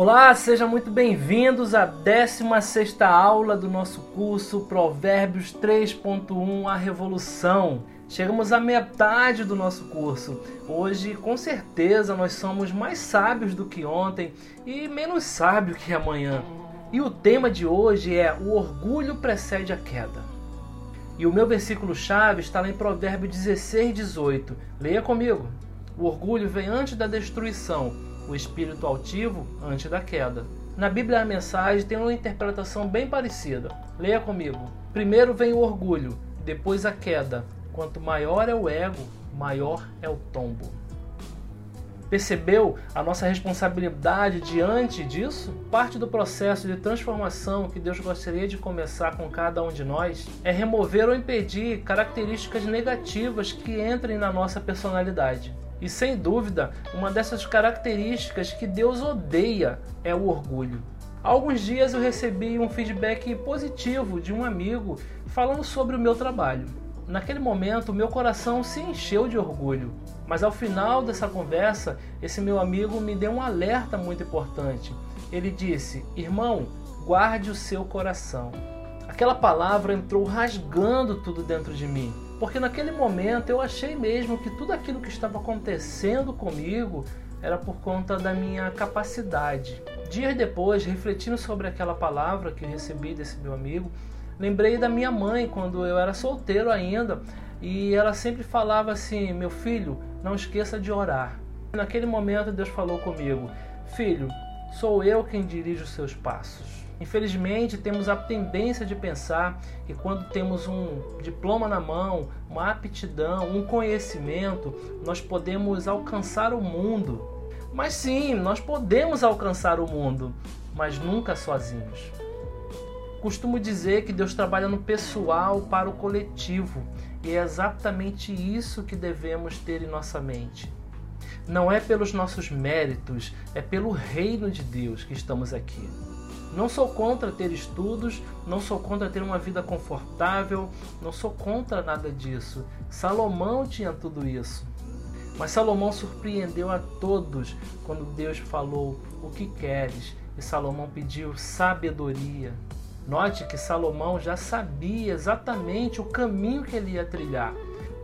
Olá, sejam muito bem-vindos à 16ª aula do nosso curso Provérbios 3.1 A Revolução. Chegamos à metade do nosso curso. Hoje, com certeza, nós somos mais sábios do que ontem e menos sábios que amanhã. E o tema de hoje é o orgulho precede a queda. E o meu versículo chave está lá em Provérbios 16, 18. Leia comigo. O orgulho vem antes da destruição, o espírito altivo antes da queda. Na Bíblia a mensagem tem uma interpretação bem parecida. Leia comigo. Primeiro vem o orgulho, depois a queda. Quanto maior é o ego, maior é o tombo. Percebeu a nossa responsabilidade diante disso? Parte do processo de transformação que Deus gostaria de começar com cada um de nós é remover ou impedir características negativas que entrem na nossa personalidade. E sem dúvida, uma dessas características que Deus odeia é o orgulho. Há alguns dias eu recebi um feedback positivo de um amigo falando sobre o meu trabalho. Naquele momento, meu coração se encheu de orgulho, mas ao final dessa conversa, esse meu amigo me deu um alerta muito importante. Ele disse: Irmão, guarde o seu coração. Aquela palavra entrou rasgando tudo dentro de mim. Porque naquele momento eu achei mesmo que tudo aquilo que estava acontecendo comigo era por conta da minha capacidade. Dias depois, refletindo sobre aquela palavra que recebi desse meu amigo, lembrei da minha mãe quando eu era solteiro ainda e ela sempre falava assim: Meu filho, não esqueça de orar. Naquele momento, Deus falou comigo: Filho, sou eu quem dirige os seus passos. Infelizmente, temos a tendência de pensar que quando temos um diploma na mão, uma aptidão, um conhecimento, nós podemos alcançar o mundo. Mas sim, nós podemos alcançar o mundo, mas nunca sozinhos. Costumo dizer que Deus trabalha no pessoal para o coletivo, e é exatamente isso que devemos ter em nossa mente. Não é pelos nossos méritos, é pelo reino de Deus que estamos aqui. Não sou contra ter estudos, não sou contra ter uma vida confortável, não sou contra nada disso. Salomão tinha tudo isso. Mas Salomão surpreendeu a todos quando Deus falou: O que queres? E Salomão pediu sabedoria. Note que Salomão já sabia exatamente o caminho que ele ia trilhar.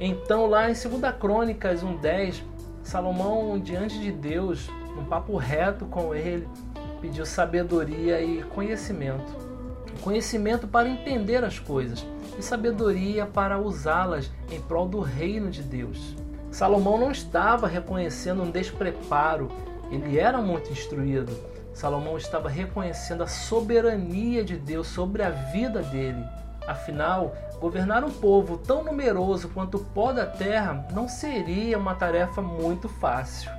Então, lá em 2 Crônicas 1,10, Salomão, diante de Deus, um papo reto com ele, pediu sabedoria e conhecimento. Conhecimento para entender as coisas e sabedoria para usá-las em prol do reino de Deus. Salomão não estava reconhecendo um despreparo, ele era muito instruído. Salomão estava reconhecendo a soberania de Deus sobre a vida dele. Afinal, governar um povo tão numeroso quanto o pó da terra não seria uma tarefa muito fácil.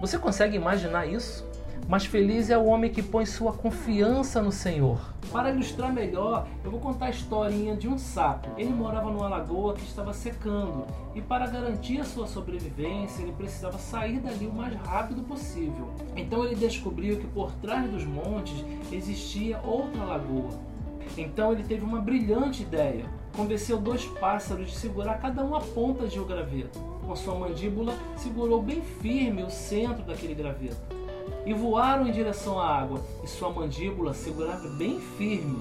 Você consegue imaginar isso? Mas feliz é o homem que põe sua confiança no Senhor. Para ilustrar melhor, eu vou contar a historinha de um sapo. Ele morava numa lagoa que estava secando e para garantir a sua sobrevivência, ele precisava sair dali o mais rápido possível. Então ele descobriu que por trás dos montes existia outra lagoa. Então ele teve uma brilhante ideia. Convenceu dois pássaros de segurar cada um a ponta de um graveto. Com sua mandíbula, segurou bem firme o centro daquele graveto e voaram em direção à água, e sua mandíbula segurava bem firme.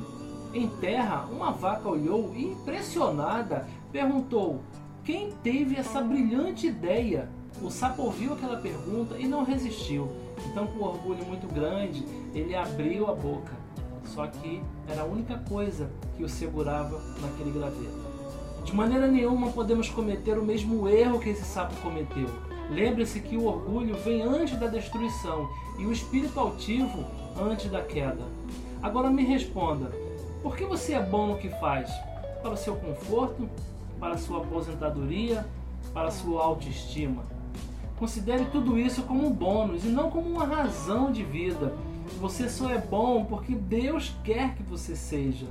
Em terra, uma vaca olhou e, impressionada, perguntou: Quem teve essa brilhante ideia? O sapo ouviu aquela pergunta e não resistiu. Então, com orgulho muito grande, ele abriu a boca. Só que era a única coisa que o segurava naquele graveto. De maneira nenhuma podemos cometer o mesmo erro que esse sapo cometeu Lembre-se que o orgulho vem antes da destruição e o espírito altivo antes da queda. Agora me responda: por que você é bom no que faz? Para o seu conforto? Para a sua aposentadoria? Para a sua autoestima? Considere tudo isso como um bônus e não como uma razão de vida. Você só é bom porque Deus quer que você seja.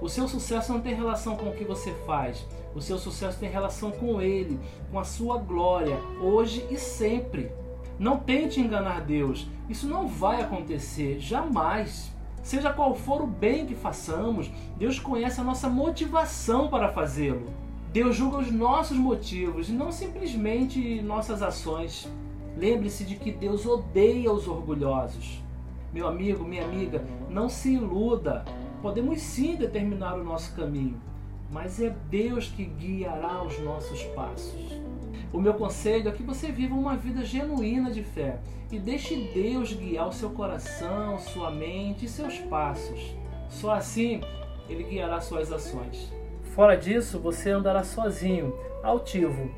O seu sucesso não tem relação com o que você faz. O seu sucesso tem relação com Ele, com a sua glória, hoje e sempre. Não tente enganar Deus. Isso não vai acontecer, jamais. Seja qual for o bem que façamos, Deus conhece a nossa motivação para fazê-lo. Deus julga os nossos motivos e não simplesmente nossas ações. Lembre-se de que Deus odeia os orgulhosos. Meu amigo, minha amiga, não se iluda. Podemos sim determinar o nosso caminho, mas é Deus que guiará os nossos passos. O meu conselho é que você viva uma vida genuína de fé e deixe Deus guiar o seu coração, sua mente e seus passos. Só assim ele guiará suas ações. Fora disso, você andará sozinho, altivo,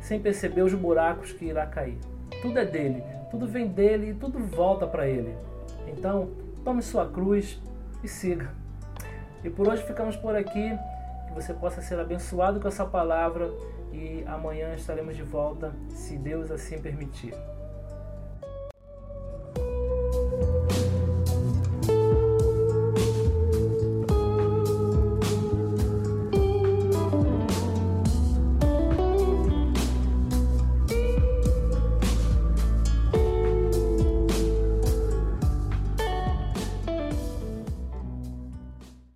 sem perceber os buracos que irá cair. Tudo é dele, tudo vem dele e tudo volta para ele. Então, tome sua cruz e siga. E por hoje ficamos por aqui. Que você possa ser abençoado com essa palavra e amanhã estaremos de volta, se Deus assim permitir.